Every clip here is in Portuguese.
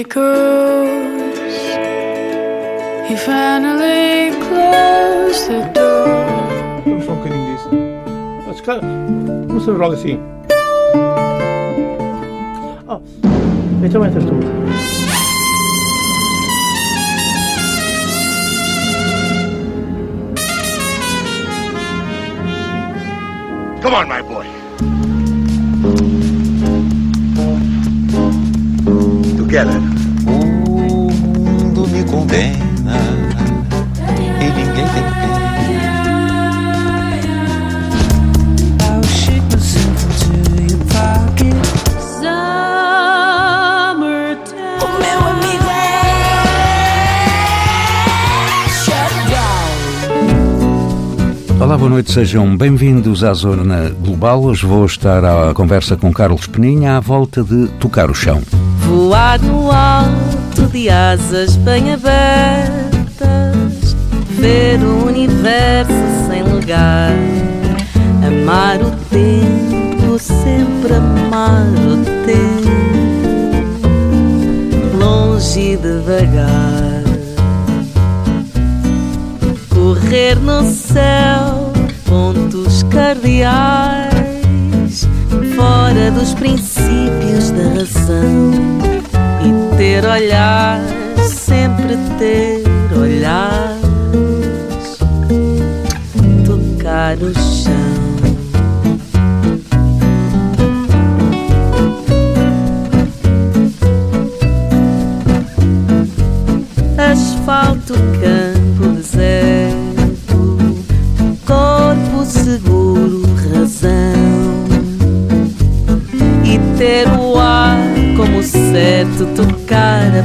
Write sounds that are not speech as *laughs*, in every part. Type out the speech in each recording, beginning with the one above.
echoes. He finally closed the door. Vamos só um bocadinho disso. Ah, se calhar, Não sei logo assim. Oh, então entras tu. Come on, my boy. Together. O mundo me condena e ninguém tem pena. É. Olá, boa noite, sejam bem-vindos à Zona Global. Hoje vou estar à conversa com Carlos Peninha à volta de Tocar o Chão. Voar no alto de asas bem abertas, ver o universo sem lugar, amar o tempo, sempre amar o tempo, longe e devagar, correr no céu, pontos cardeais, fora dos princípios da razão ter olhar, sempre ter olhar, tocar o chão. Certo, tocar a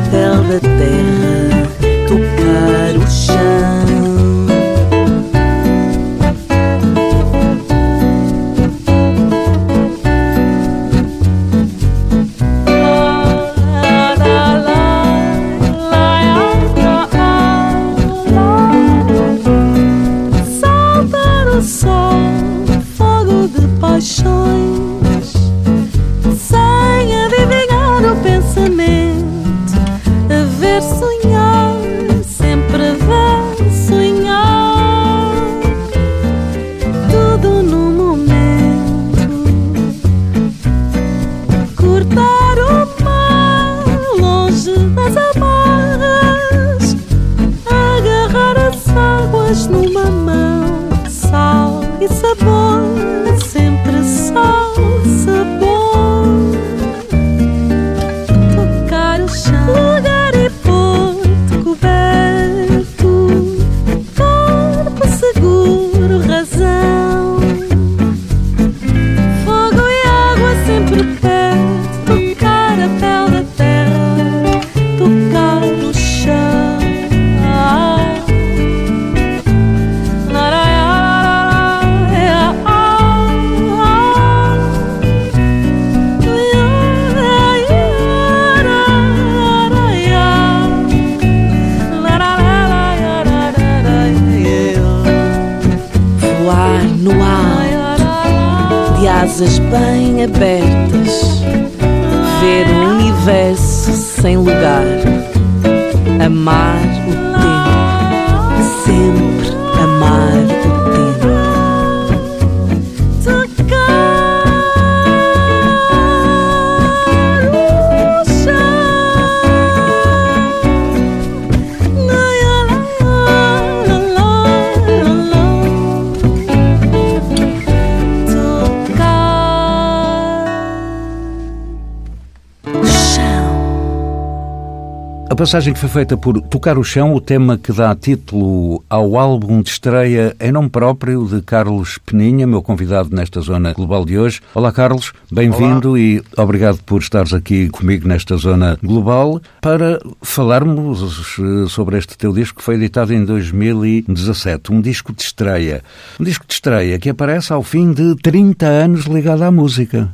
A passagem que foi feita por Tocar o Chão, o tema que dá título ao álbum de estreia em nome próprio de Carlos Peninha, meu convidado nesta zona global de hoje. Olá, Carlos, bem-vindo e obrigado por estares aqui comigo nesta zona global para falarmos eh, sobre este teu disco que foi editado em 2017, um disco de estreia. Um disco de estreia que aparece ao fim de 30 anos ligado à música.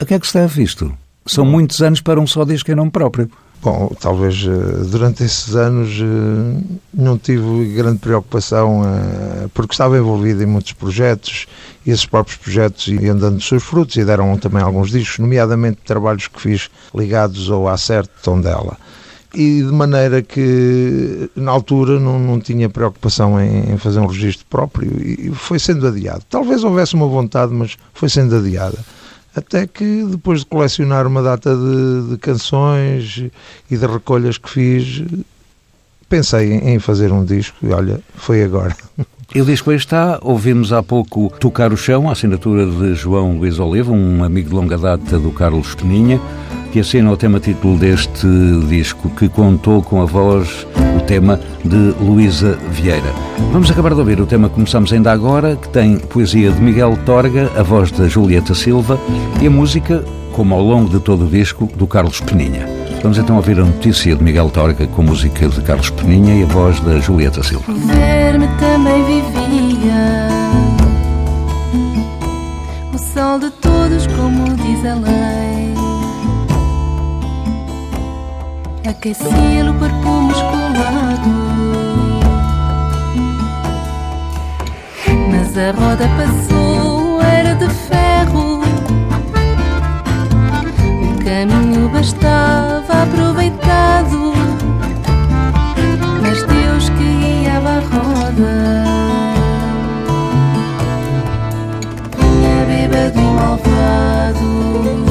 A que é que se deve isto? São muitos anos para um só disco em nome próprio. Bom, talvez eh, durante esses anos eh, não tive grande preocupação eh, porque estava envolvido em muitos projetos e esses próprios projetos iam dando os seus frutos e deram também alguns discos, nomeadamente trabalhos que fiz ligados ao Acerto Tondela. e de maneira que na altura não, não tinha preocupação em, em fazer um registro próprio e foi sendo adiado. Talvez houvesse uma vontade, mas foi sendo adiada. Até que depois de colecionar uma data de, de canções e de recolhas que fiz, pensei em fazer um disco e olha, foi agora. E o disco aí está, ouvimos há pouco Tocar o Chão, a assinatura de João Luís Oliva, um amigo de longa data do Carlos Peninha, que assina o tema título deste disco, que contou com a voz, o tema de Luísa Vieira. Vamos acabar de ouvir o tema que começamos ainda agora, que tem poesia de Miguel Torga, a voz da Julieta Silva e a música, como ao longo de todo o disco, do Carlos Peninha. Vamos então ouvir a notícia de Miguel Torga com música de Carlos Peninha e a voz da Julieta Silva. Ver-me também vivia o sol de todos, como diz a lei. Aqueci-lo perfume A roda passou, era de ferro. O caminho bastava aproveitado. Mas Deus guiava a roda. Vinha bêbado malvado.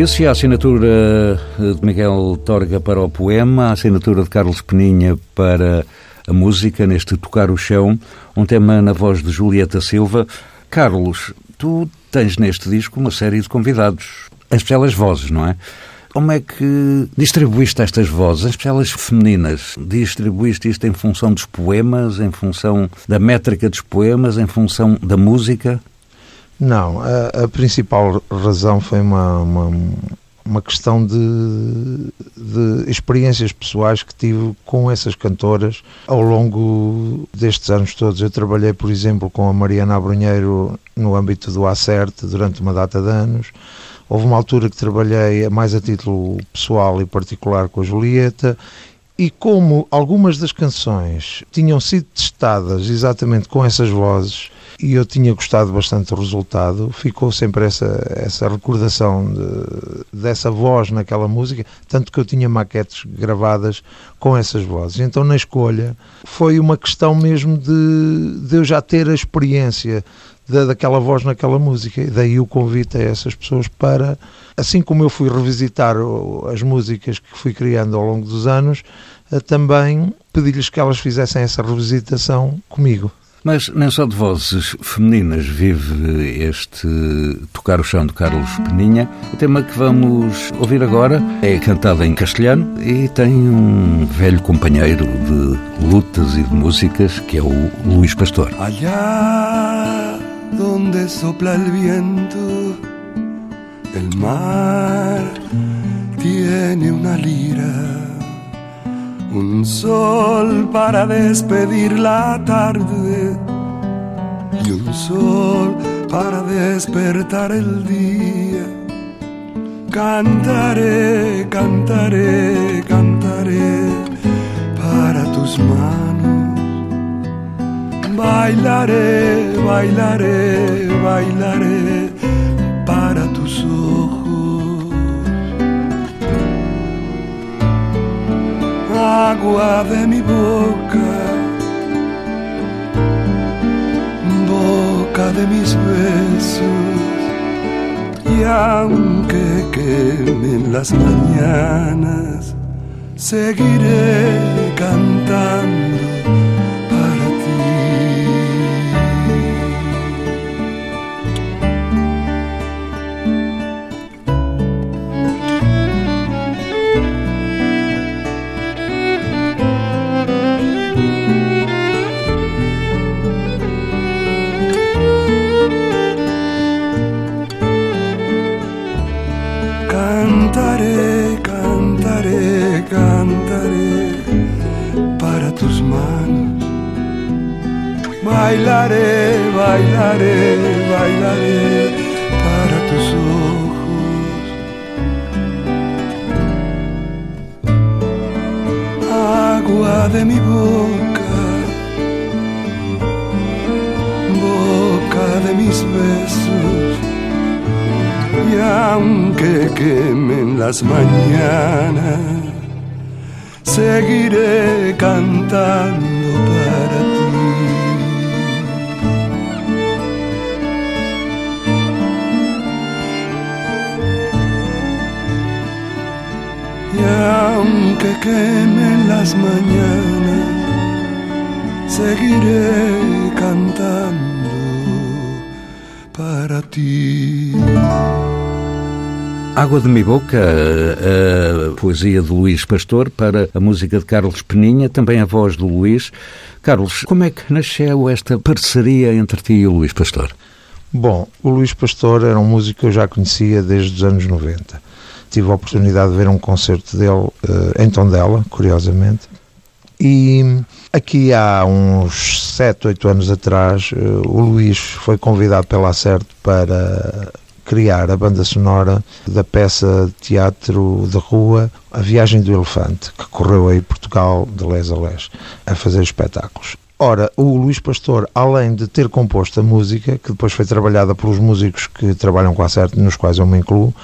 Notícia, a assinatura de Miguel Torga para o poema, a assinatura de Carlos Peninha para a música, neste Tocar o Chão, um tema na voz de Julieta Silva. Carlos, tu tens neste disco uma série de convidados, as vozes, não é? Como é que distribuíste estas vozes, as femininas? Distribuíste isto em função dos poemas, em função da métrica dos poemas, em função da música? Não, a, a principal razão foi uma, uma, uma questão de, de experiências pessoais que tive com essas cantoras ao longo destes anos todos. Eu trabalhei, por exemplo, com a Mariana Abrunheiro no âmbito do Acerte durante uma data de anos. Houve uma altura que trabalhei mais a título pessoal e particular com a Julieta. E como algumas das canções tinham sido testadas exatamente com essas vozes, e eu tinha gostado bastante do resultado. Ficou sempre essa, essa recordação de, dessa voz naquela música, tanto que eu tinha maquetes gravadas com essas vozes. Então, na escolha, foi uma questão mesmo de, de eu já ter a experiência da, daquela voz naquela música. E daí o convite a essas pessoas para, assim como eu fui revisitar as músicas que fui criando ao longo dos anos, também pedir-lhes que elas fizessem essa revisitação comigo. Mas nem só de vozes femininas vive este Tocar o Chão de Carlos Peninha. O tema que vamos ouvir agora é cantado em castelhano e tem um velho companheiro de lutas e de músicas que é o Luís Pastor. Allá donde sopla el viento, el mar tiene una lira. Un sol para despedir la tarde y un sol para despertar el día. Cantaré, cantaré, cantaré para tus manos. Bailaré, bailaré, bailaré agua de mi boca, boca de mis besos. Y aunque quemen las mañanas, seguiré cantando Bailaré, bailaré, bailaré para tus ojos. Agua de mi boca, boca de mis besos. Y aunque quemen las mañanas, seguiré cantando aunque quemen las mañanas, seguiré cantando para ti. Água de Mi Boca, a poesia de Luís Pastor para a música de Carlos Peninha, também a voz do Luís. Carlos, como é que nasceu esta parceria entre ti e o Luís Pastor? Bom, o Luís Pastor era um músico que eu já conhecia desde os anos 90 tive a oportunidade de ver um concerto dele uh, em Tondela, curiosamente. E aqui há uns 7, 8 anos atrás, uh, o Luís foi convidado pela Acerto para criar a banda sonora da peça de teatro de rua A Viagem do Elefante, que correu aí Portugal de les a les, a fazer espetáculos. Ora, o Luís Pastor, além de ter composto a música, que depois foi trabalhada pelos músicos que trabalham com a Acerto, nos quais eu me incluo,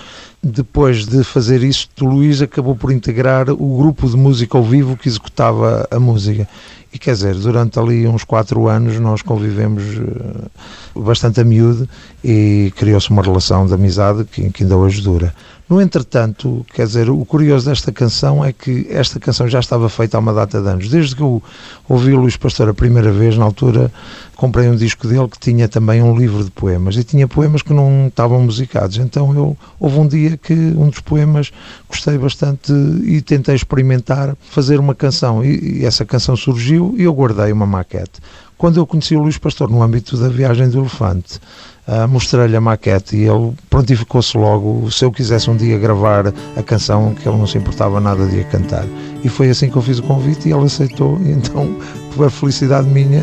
depois de fazer isso, o Luís acabou por integrar o grupo de música ao vivo que executava a música. E quer dizer, durante ali uns quatro anos nós convivemos eh, bastante a miúdo e criou-se uma relação de amizade que, que ainda hoje dura. No entretanto, quer dizer, o curioso desta canção é que esta canção já estava feita há uma data de anos. Desde que eu ouvi o Luís Pastor a primeira vez, na altura, comprei um disco dele que tinha também um livro de poemas e tinha poemas que não estavam musicados. Então eu houve um dia que um dos poemas gostei bastante e tentei experimentar fazer uma canção e, e essa canção surgiu e eu guardei uma maquete. Quando eu conheci o Luís Pastor no âmbito da viagem do elefante, uh, mostrei-lhe a maquete e ele prontificou-se logo se eu quisesse um dia gravar a canção que ele não se importava nada de a cantar. E foi assim que eu fiz o convite e ele aceitou. E então por felicidade minha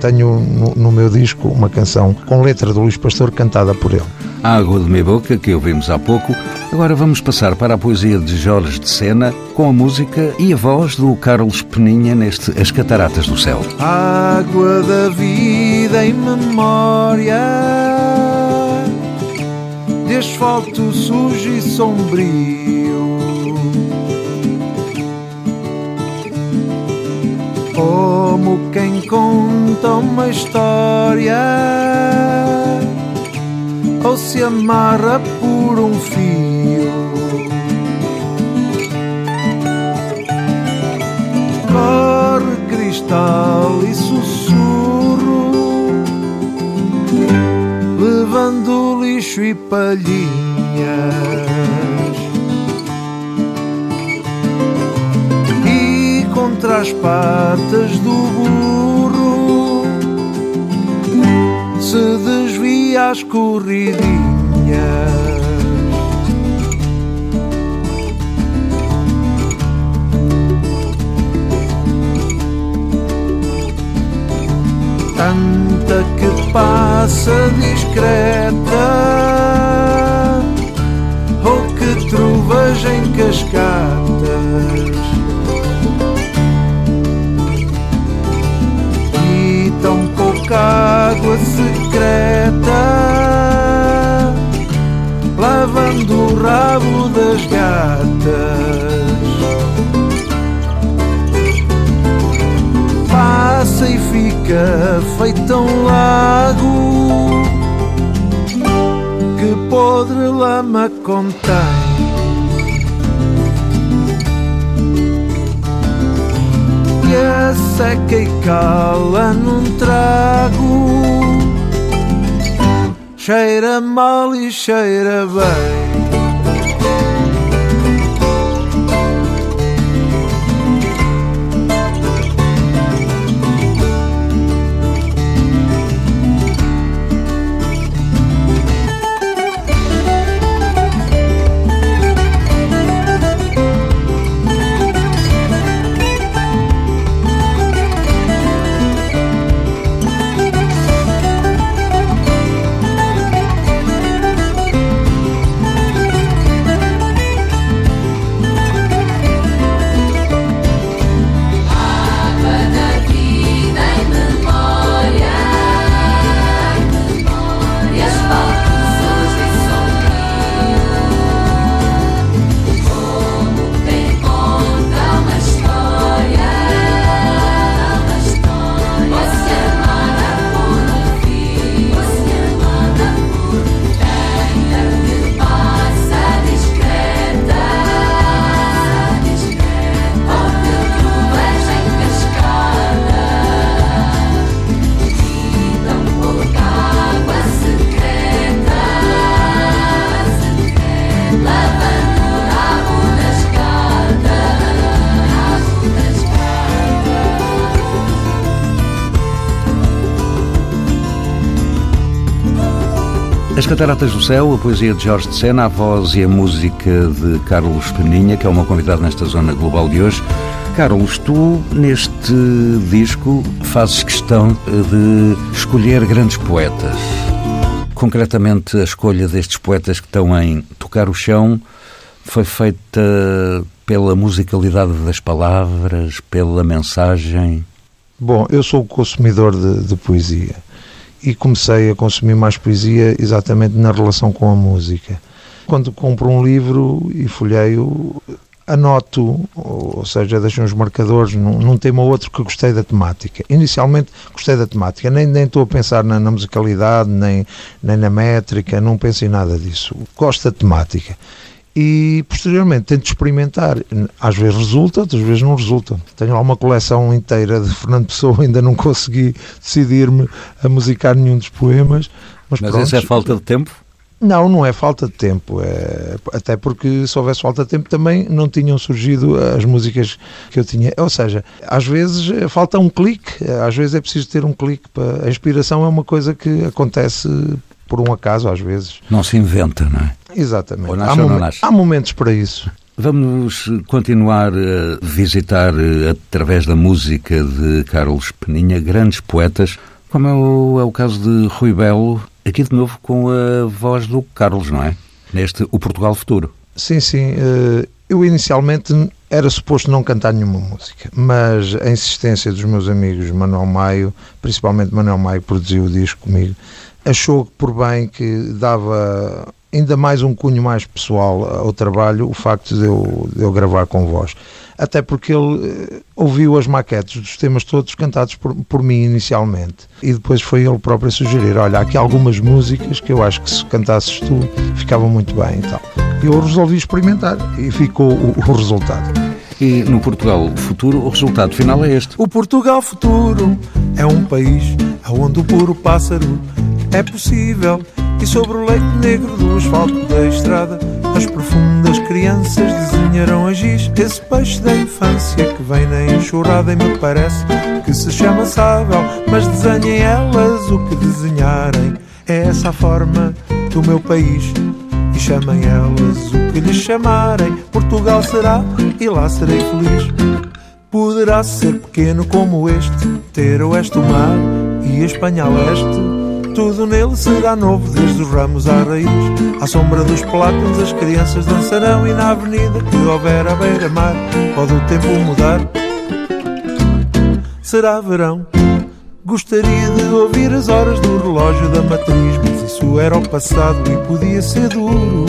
tenho no, no meu disco uma canção com letra do Luís Pastor cantada por ele a Água de Minha Boca, que ouvimos há pouco. Agora vamos passar para a poesia de Jorge de Sena, com a música e a voz do Carlos Peninha neste As Cataratas do Céu. Água da vida em memória de asfalto sujo e sombrio. Como quem conta uma história ou se amarra por um fio. Corre cristal e sussurro, levando lixo e palhinhas. E contra as patas do burro se as corridinhas. Tanta que passa discreta ou que trovas em cascatas água secreta lavando o rabo das gatas. Passa e fica feito um lago que podre lama contém. E seca e cala num trago. Cheira mal e cheira bem Cataratas do Céu, a poesia de Jorge de Sena, a voz e a música de Carlos Peninha, que é uma convidada nesta zona global de hoje. Carlos, tu neste disco fazes questão de escolher grandes poetas. Concretamente, a escolha destes poetas que estão em Tocar o Chão foi feita pela musicalidade das palavras, pela mensagem. Bom, eu sou consumidor de, de poesia e comecei a consumir mais poesia exatamente na relação com a música. Quando compro um livro e folheio, anoto, ou seja, deixo uns marcadores num, num tema ou outro que gostei da temática. Inicialmente gostei da temática, nem, nem estou a pensar na, na musicalidade, nem, nem na métrica, não penso em nada disso. Gosto da temática e posteriormente tento experimentar. Às vezes resulta, outras vezes não resulta. Tenho lá uma coleção inteira de Fernando Pessoa, *laughs* ainda não consegui decidir-me a musicar nenhum dos poemas. Mas, Mas pronto, isso é falta de tempo? Não, não é falta de tempo. É, até porque se houvesse falta de tempo também não tinham surgido as músicas que eu tinha. Ou seja, às vezes falta um clique, às vezes é preciso ter um clique. Para... A inspiração é uma coisa que acontece por um acaso às vezes. Não se inventa, não é? Exatamente. Nasce há, momen- há momentos para isso. Vamos continuar a visitar, eh, através da música de Carlos Peninha, grandes poetas, como é o, é o caso de Rui Belo, aqui de novo com a voz do Carlos, não é? Neste O Portugal Futuro. Sim, sim. eh, Eu inicialmente era suposto não cantar nenhuma música, mas a insistência dos meus amigos Manuel Maio, principalmente Manuel Maio, produziu o disco comigo, achou por bem que dava ainda mais um cunho mais pessoal ao trabalho o facto de eu, de eu gravar com voz. Até porque ele eh, ouviu as maquetes dos temas todos cantados por, por mim inicialmente. E depois foi ele próprio a sugerir: olha, há aqui algumas músicas que eu acho que se cantasses tu ficavam muito bem e tal. E eu resolvi experimentar e ficou o, o resultado. E no Portugal Futuro, o resultado final é este. O Portugal futuro é um país onde o puro pássaro é possível. E sobre o leito negro do asfalto da estrada, as profundas crianças desenharão a giz. Esse peixe da infância que vem na enxurrada e me parece que se chama sábel. Mas desenhem elas o que desenharem. É essa a forma do meu país. E chamem elas o que lhes chamarem. Portugal será e lá serei feliz. Poderá ser pequeno como este, ter oeste o mar e a Espanha a leste. Tudo nele será novo, desde os ramos à raiz. À sombra dos plátanos as crianças dançarão e na avenida que houver à beira-mar pode o tempo mudar. Será verão. Gostaria de ouvir as horas do relógio da matriz, mas isso era o passado e podia ser duro.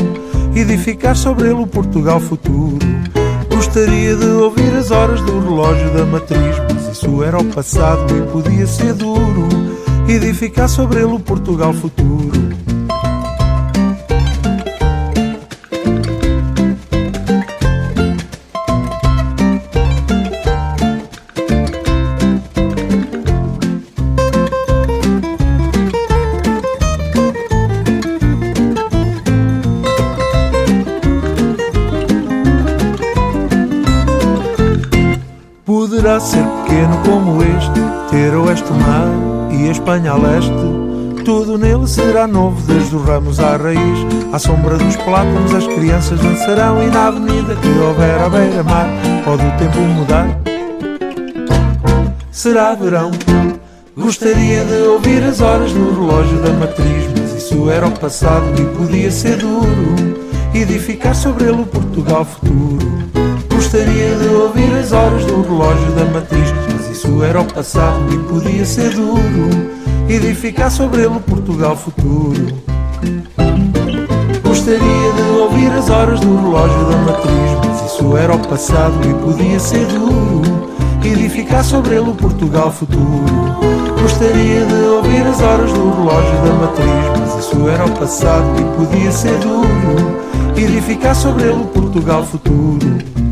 Edificar sobre ele o Portugal futuro. Gostaria de ouvir as horas do relógio da matriz, mas isso era o passado e podia ser duro. Edificar sobre ele o Portugal futuro. Poderá ser pequeno como este, a Espanha a leste. Tudo nele será novo, desde os ramos à raiz. À sombra dos plátanos as crianças dançarão e na avenida que houver à beira-mar pode o tempo mudar. Será verão. Gostaria de ouvir as horas no relógio da matriz, mas isso era o passado e podia ser duro. Edificar sobre ele o Portugal futuro. Gostaria de ouvir as horas do relógio da matriz, isso era o passado e podia ser duro. Edificar sobre ele o Portugal futuro. Gostaria de ouvir as horas do relógio da matriz, mas isso era o passado e podia ser duro. Edificar sobre ele Portugal futuro. Gostaria de ouvir as horas do relógio da matriz, mas isso era o passado e podia ser duro. Edificar sobre ele o Portugal futuro.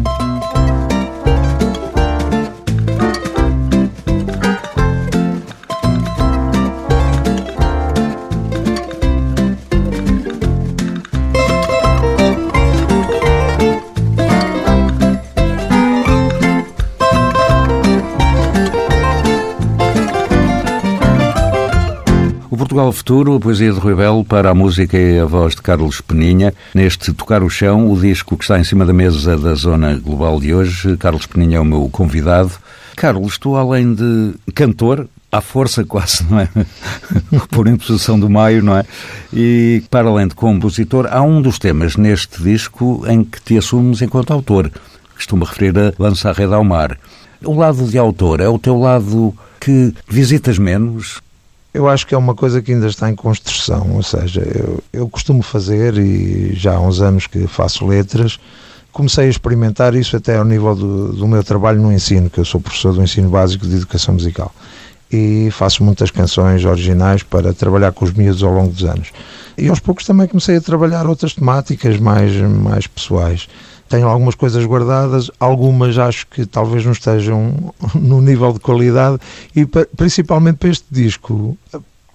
O Portugal Futuro, a poesia de Rui Belo para a música e a voz de Carlos Peninha. Neste Tocar o Chão, o disco que está em cima da mesa da Zona Global de hoje. Carlos Peninha é o meu convidado. Carlos, tu além de cantor, à força quase, não é? *laughs* Por imposição do Maio, não é? E para além de compositor, há um dos temas neste disco em que te assumes enquanto autor. Costumo referir a Lança a Rede ao Mar. O lado de autor é o teu lado que visitas menos? Eu acho que é uma coisa que ainda está em construção, ou seja, eu, eu costumo fazer e já há uns anos que faço letras, comecei a experimentar isso até ao nível do, do meu trabalho no ensino, que eu sou professor do ensino básico de educação musical e faço muitas canções originais para trabalhar com os miúdos ao longo dos anos. E aos poucos também comecei a trabalhar outras temáticas mais, mais pessoais. Tenho algumas coisas guardadas, algumas acho que talvez não estejam *laughs* no nível de qualidade e pa- principalmente para este disco,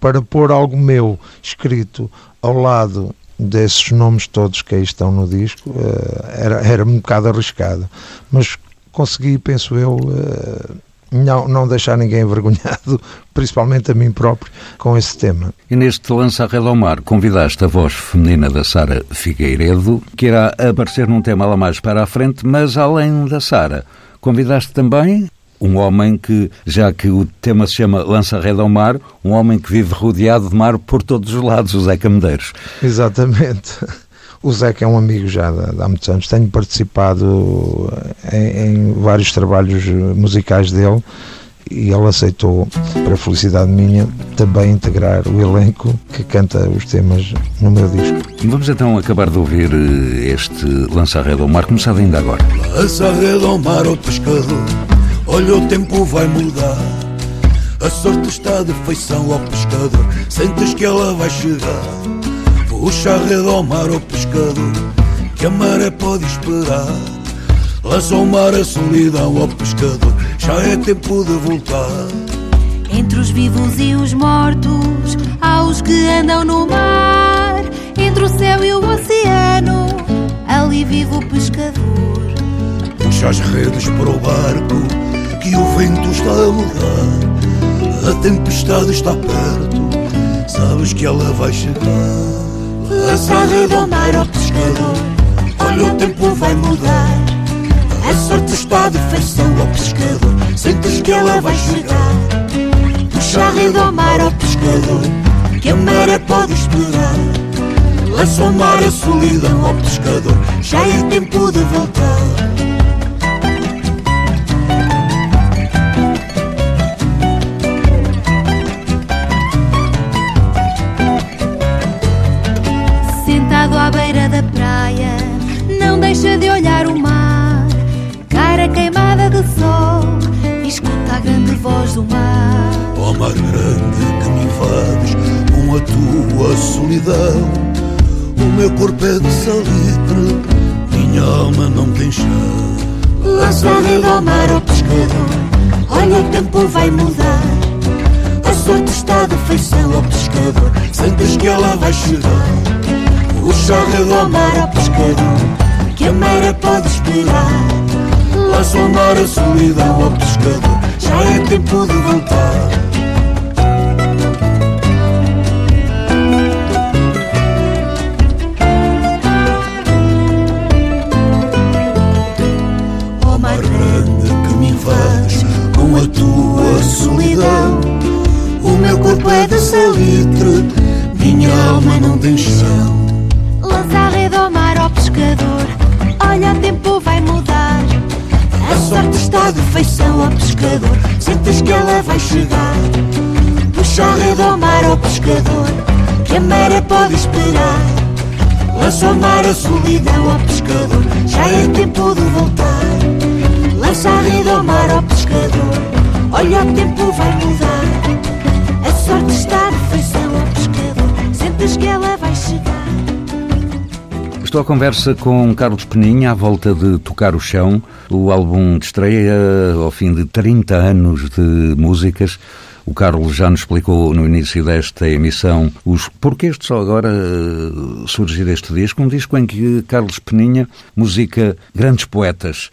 para pôr algo meu escrito ao lado desses nomes todos que aí estão no disco, eh, era, era um bocado arriscado. Mas consegui, penso eu, eh, não, não deixar ninguém envergonhado, *laughs* principalmente a mim próprio, com esse tema. E neste Lança a Rede ao Mar convidaste a voz feminina da Sara Figueiredo, que irá aparecer num tema lá mais para a frente, mas além da Sara, convidaste também um homem que, já que o tema se chama Lança a Rede ao Mar, um homem que vive rodeado de mar por todos os lados, o Zeca Medeiros. Exatamente. O Zeca é um amigo já de, de há muitos anos. Tenho participado em, em vários trabalhos musicais dele e ele aceitou, para felicidade minha, também integrar o elenco que canta os temas no meu disco. Vamos então acabar de ouvir eh, este ao mar, começado ainda agora. Lança a rede ao mar, ao pescador. Olha, o tempo vai mudar. A sorte está de feição ao pescador. Sentes que ela vai chegar. Puxa a rede ao mar, ao pescador. Que a maré pode esperar. Lança ao mar a solidão ao pescador. Já é tempo de voltar. Entre os vivos e os mortos, há os que andam no mar. Entre o céu e o oceano, ali vive o pescador. Puxa as redes para o barco, que o vento está a mudar. A tempestade está perto, sabes que ela vai chegar. Lança a rede ao pescador. Olha, o tempo vai mudar. A sorte está de feição ao pescador. Sentes que ela vai chegar. Puxa a rede ao mar, ao pescador. Que a maré pode esperar. Lança ao mar a solidão ao pescador. Já é tempo de voltar. Voz do mar. Ó mar grande que me invades com a tua solidão. O meu corpo é de salitre, minha alma não tem chão. Lança a rede ao mar, ao pescador. Olha, o tempo vai mudar. A sorte está de feição ao pescador. Sentes que ela vai chegar. Puxa a rede ao mar, ao pescador. Que a maré pode esperar. Lança ao mar a solidão ao pescador. Já é tempo de voltar. Ó mar grande que me invades com a tua solidão. O meu corpo é de salitre, minha alma não tem chão. Lança a rede ao mar ao pescador. Olha, o tempo. A sorte está de feição ao pescador. Sentes que ela vai chegar. Puxa a rede ao mar ao pescador. Que a maré pode esperar. Lança ao mar a solidão ao pescador. Já é tempo de voltar. Lança a rede ao mar ao pescador. Olha, o tempo vai mudar. A sorte está de feição ao pescador. Sentes que ela vai chegar. Estou à conversa com Carlos Peninha à volta de Tocar o Chão, o álbum de estreia ao fim de 30 anos de músicas. O Carlos já nos explicou no início desta emissão os porquês de só agora eh, surgir este disco, um disco em que Carlos Peninha musica grandes poetas.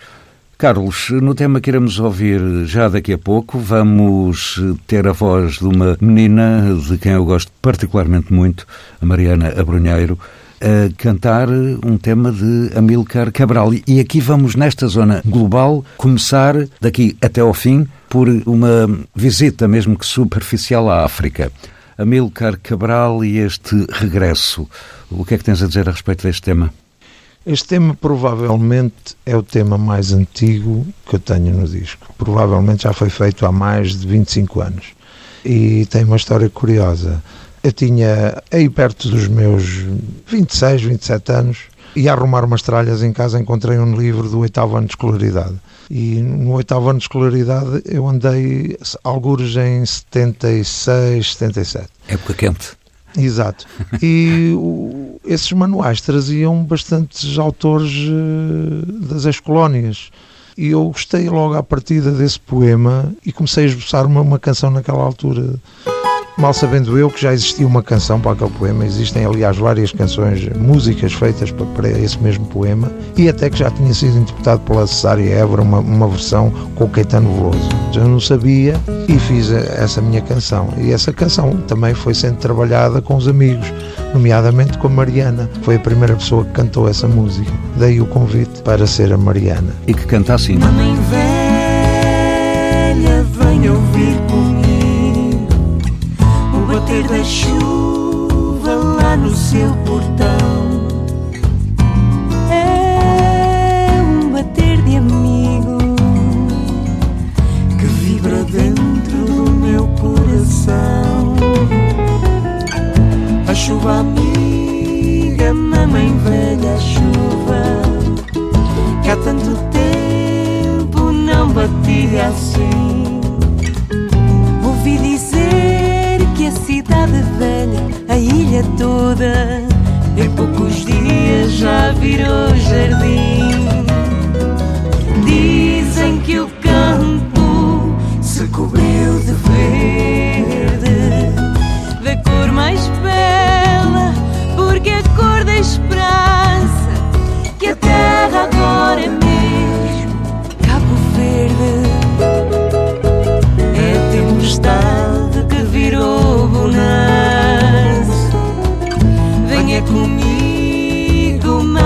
Carlos, no tema que iremos ouvir já daqui a pouco, vamos ter a voz de uma menina de quem eu gosto particularmente muito, a Mariana Abrunheiro, a cantar um tema de Amílcar Cabral. E aqui vamos, nesta zona global, começar daqui até ao fim por uma visita, mesmo que superficial, à África. Amílcar Cabral e este regresso. O que é que tens a dizer a respeito deste tema? Este tema provavelmente é o tema mais antigo que eu tenho no disco. Provavelmente já foi feito há mais de 25 anos. E tem uma história curiosa. Eu tinha aí perto dos meus 26, 27 anos, ia arrumar umas tralhas em casa, encontrei um livro do oitavo ano de escolaridade. E no oitavo ano de escolaridade eu andei algures em 76, 77. Época quente. Exato. E o, esses manuais traziam bastantes autores eh, das ex-colónias. E eu gostei logo à partida desse poema e comecei a esboçar uma, uma canção naquela altura. Mal sabendo eu que já existia uma canção para aquele poema, existem aliás várias canções, músicas feitas para, para esse mesmo poema, e até que já tinha sido interpretado pela Cesária Évora, uma, uma versão com o Caetano Veloso. Eu não sabia e fiz a- essa minha canção. E essa canção também foi sendo trabalhada com os amigos, nomeadamente com a Mariana. Foi a primeira pessoa que cantou essa música. Daí o convite para ser a Mariana. E que canta assim. Mamãe velha, venha ouvir da chuva lá no seu portão. É um bater de amigo que vibra dentro do meu coração. A chuva amiga, mamãe velha, a chuva que há tanto tempo não batia assim cidade velha, a ilha toda, em poucos dias já virou jardim.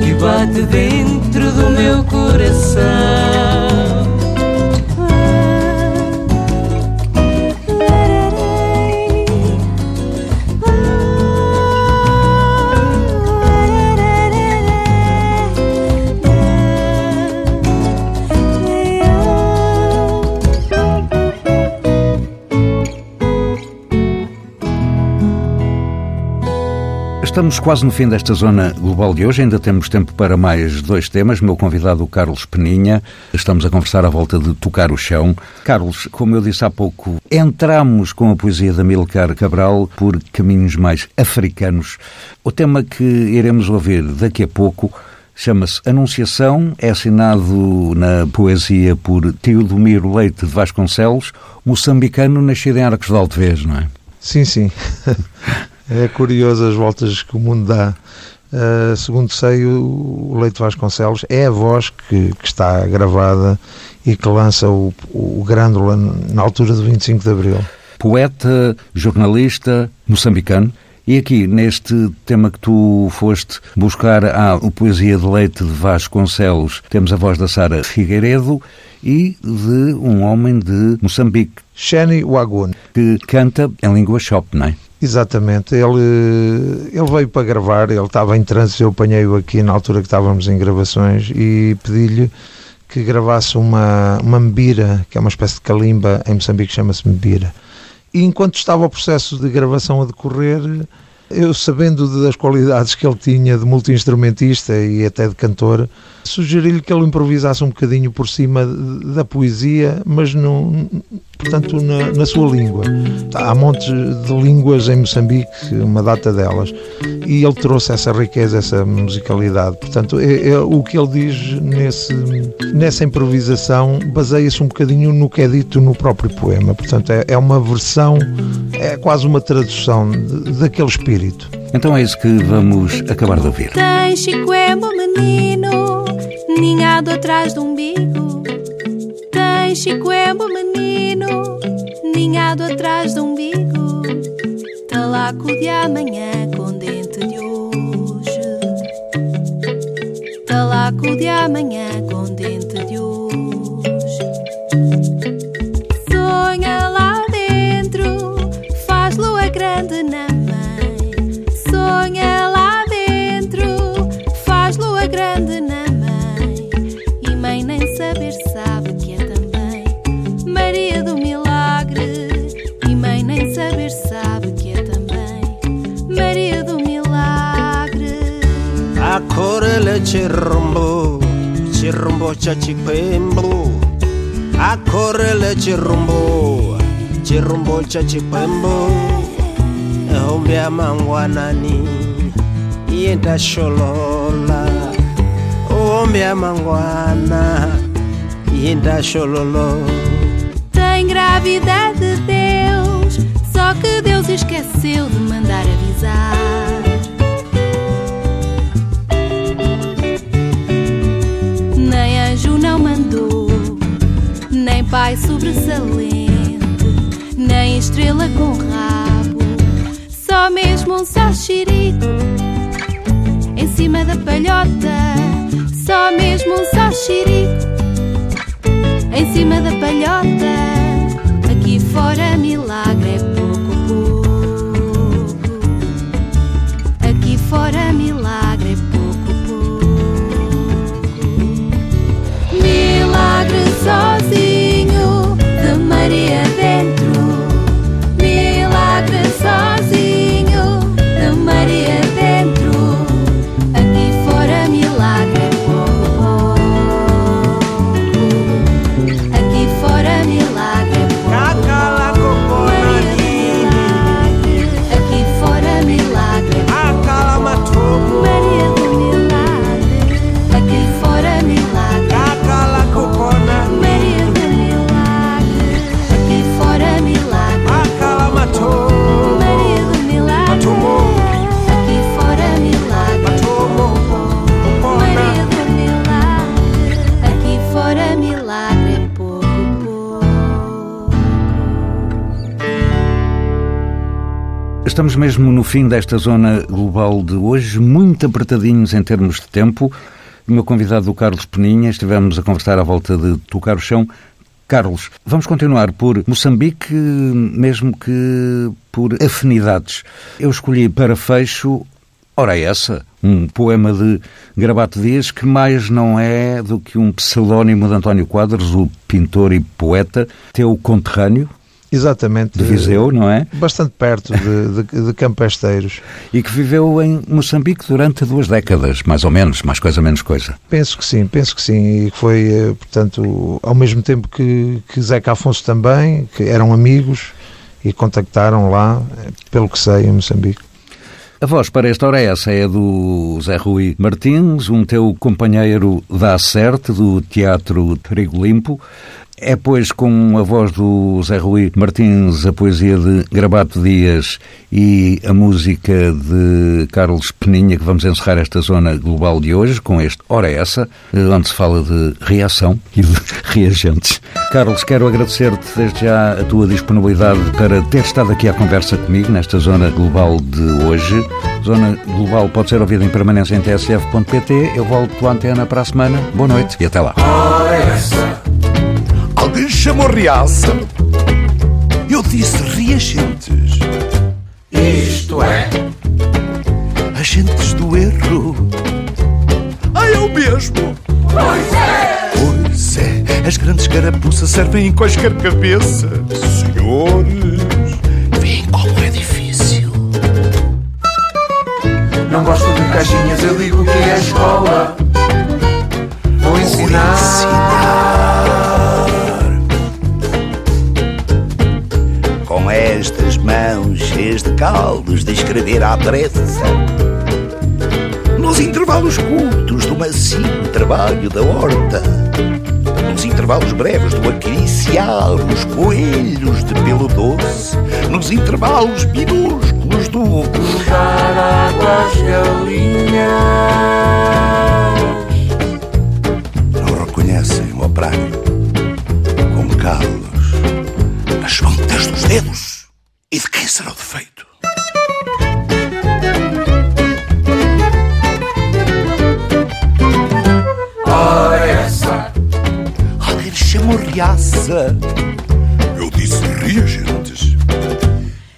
e bate dentro do meu coração. Estamos quase no fim desta zona global de hoje. Ainda temos tempo para mais dois temas. Meu convidado, Carlos Peninha. Estamos a conversar à volta de Tocar o Chão. Carlos, como eu disse há pouco, entramos com a poesia da Milcar Cabral por caminhos mais africanos. O tema que iremos ouvir daqui a pouco chama-se Anunciação, é assinado na poesia por Teodomiro Leite de Vasconcelos, moçambicano nascido em Arcos de Altvez, não é? Sim, sim. *laughs* É curioso as voltas que o mundo dá. Uh, segundo sei, o, o Leite Vasconcelos é a voz que, que está gravada e que lança o, o Grândola na altura do 25 de Abril. Poeta, jornalista, moçambicano. E aqui, neste tema que tu foste buscar a poesia de Leite de Vasconcelos, temos a voz da Sara Figueiredo e de um homem de Moçambique. Shani Wagun. Que canta em língua shop, não é? Exatamente, ele, ele veio para gravar, ele estava em trânsito, eu apanhei-o aqui na altura que estávamos em gravações e pedi-lhe que gravasse uma, uma mbira, que é uma espécie de calimba, em Moçambique chama-se mbira. E enquanto estava o processo de gravação a decorrer, eu sabendo das qualidades que ele tinha de multi-instrumentista e até de cantor, sugeri-lhe que ele improvisasse um bocadinho por cima da poesia, mas no, portanto na, na, sua língua. Há montes de línguas em Moçambique, uma data delas, e ele trouxe essa riqueza, essa musicalidade. Portanto, é, é o que ele diz nesse, nessa improvisação baseia-se um bocadinho no que é dito no próprio poema. Portanto, é, é uma versão, é quase uma tradução de, daquele espírito. Então é isso que vamos acabar de ouvir. Tem Chico é meu menino, ninhado atrás do umbigo. Tem Chico é meu menino, ninhado atrás do umbigo. Talaco de amanhã com dente de hoje. Talaco de amanhã com dente de hoje. Akorele chirumbu chirumbu cha chikwembu. Akorele chirumbu chirumbu cha chikwembu. Ehombe ya mangwanani yenda xolola homem a manguana yenda xololo Tem grávida de Deus, só que Deus esqueceu de mandar avisar. Nem estrela com rabo, só mesmo um xirico em cima da palhota, só mesmo um xirico em cima da palhota. Aqui fora Estamos mesmo no fim desta zona global de hoje, muito apertadinhos em termos de tempo. O meu convidado, o Carlos Peninha, estivemos a conversar à volta de tocar o chão. Carlos, vamos continuar por Moçambique, mesmo que por afinidades. Eu escolhi para fecho, ora essa, um poema de Garabato Dias que mais não é do que um pseudónimo de António Quadros, o pintor e poeta, teu conterrâneo, Exatamente. de Viseu, não é? Bastante perto de, de, de Campesteiros. *laughs* E que viveu em Moçambique durante duas décadas, mais ou menos, mais coisa, menos coisa. Penso que sim, penso que sim. E foi, eh, portanto, ao mesmo tempo que, que Zeca Afonso também, que eram amigos e contactaram lá, eh, pelo que sei, em Moçambique. A voz para esta hora é essa, é do Zé Rui Martins, um teu companheiro da Acerte, do Teatro Trigo Limpo. É, pois, com a voz do Zé Rui Martins, a poesia de Grabato Dias e a música de Carlos Peninha que vamos encerrar esta zona global de hoje, com este Ora Essa, onde se fala de reação e de *laughs* reagentes. Carlos, quero agradecer-te desde já a tua disponibilidade para ter estado aqui à conversa comigo nesta zona global de hoje. Zona global pode ser ouvida em permanência em tsf.pt. Eu volto à antena para a semana. Boa noite e até lá. Chamou reaça? Eu disse reagentes. Isto é. Agentes do erro. Ah, eu mesmo. Pois é. Pois é. As grandes carapuças servem em quaisquer cabeça. Senhores. Vêem como é difícil. Não gosto de caixinhas, eu digo que é escola. Vou ensinar. Estas mãos cheias de caldos de escrever à pressa. Nos intervalos curtos do macio trabalho da horta. Nos intervalos breves do acariciar os coelhos de pelo doce. Nos intervalos minúsculos do Dar água às galinhas. Não reconhecem o operário com calos nas pontas dos dedos. E de quem será o defeito? Ora essa. Alguém lhe chamou reaça. Eu disse reagentes.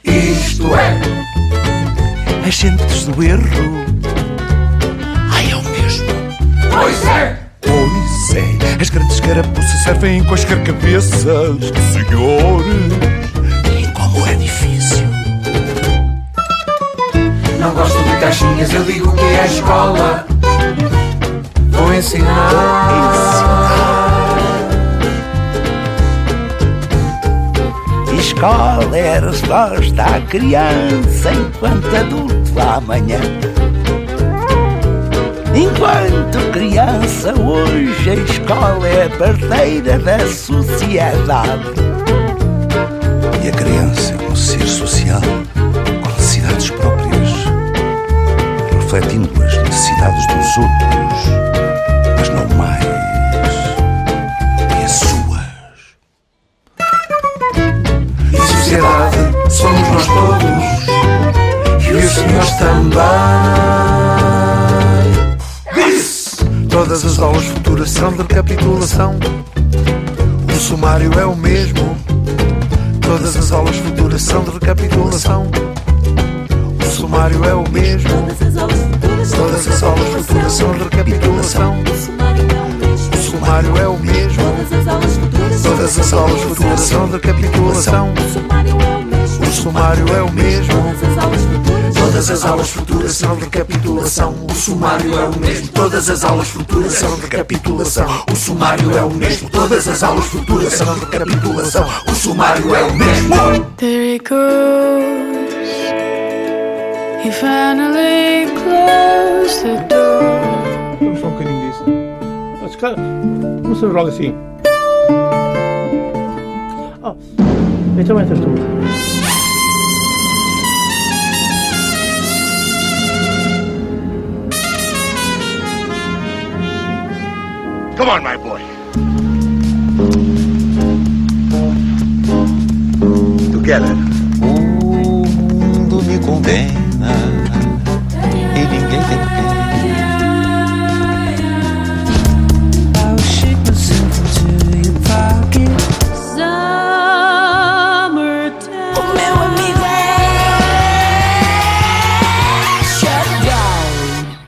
Isto é. Agentes do erro. Ai, é o mesmo. Pois é. Pois é, as grandes carapuças servem em quaisquer cabeças. Senhores, Não gosto de caixinhas, eu digo que é escola. Vou ensinar. Escola é a resposta à criança enquanto adulto amanhã. criança, hoje a escola é a parteira da sociedade. E a criança é um ser social outros, mas não mais as suas. E sociedade somos nós todos e os senhores também. Disse! Todas as aulas futuras são de recapitulação. O sumário é o mesmo. Todas as aulas futuras são de recapitulação. O sumário é o mesmo. Todas as aulas futuras são de recapitulação. O sumário é o mesmo. Todas as aulas futuras são de recapitulação. O sumário é o mesmo. Todas as aulas futuras são de recapitulação. O sumário é o mesmo. Todas as aulas futuras são de recapitulação. O sumário é o mesmo. Todas as aulas futuras são de recapitulação. O sumário é o mesmo. There he goes. He finally closed the door. Vamos só um bocadinho disso. Mas, cara, não se joga assim. Oh, então entras tu. Come on, my boy. Together.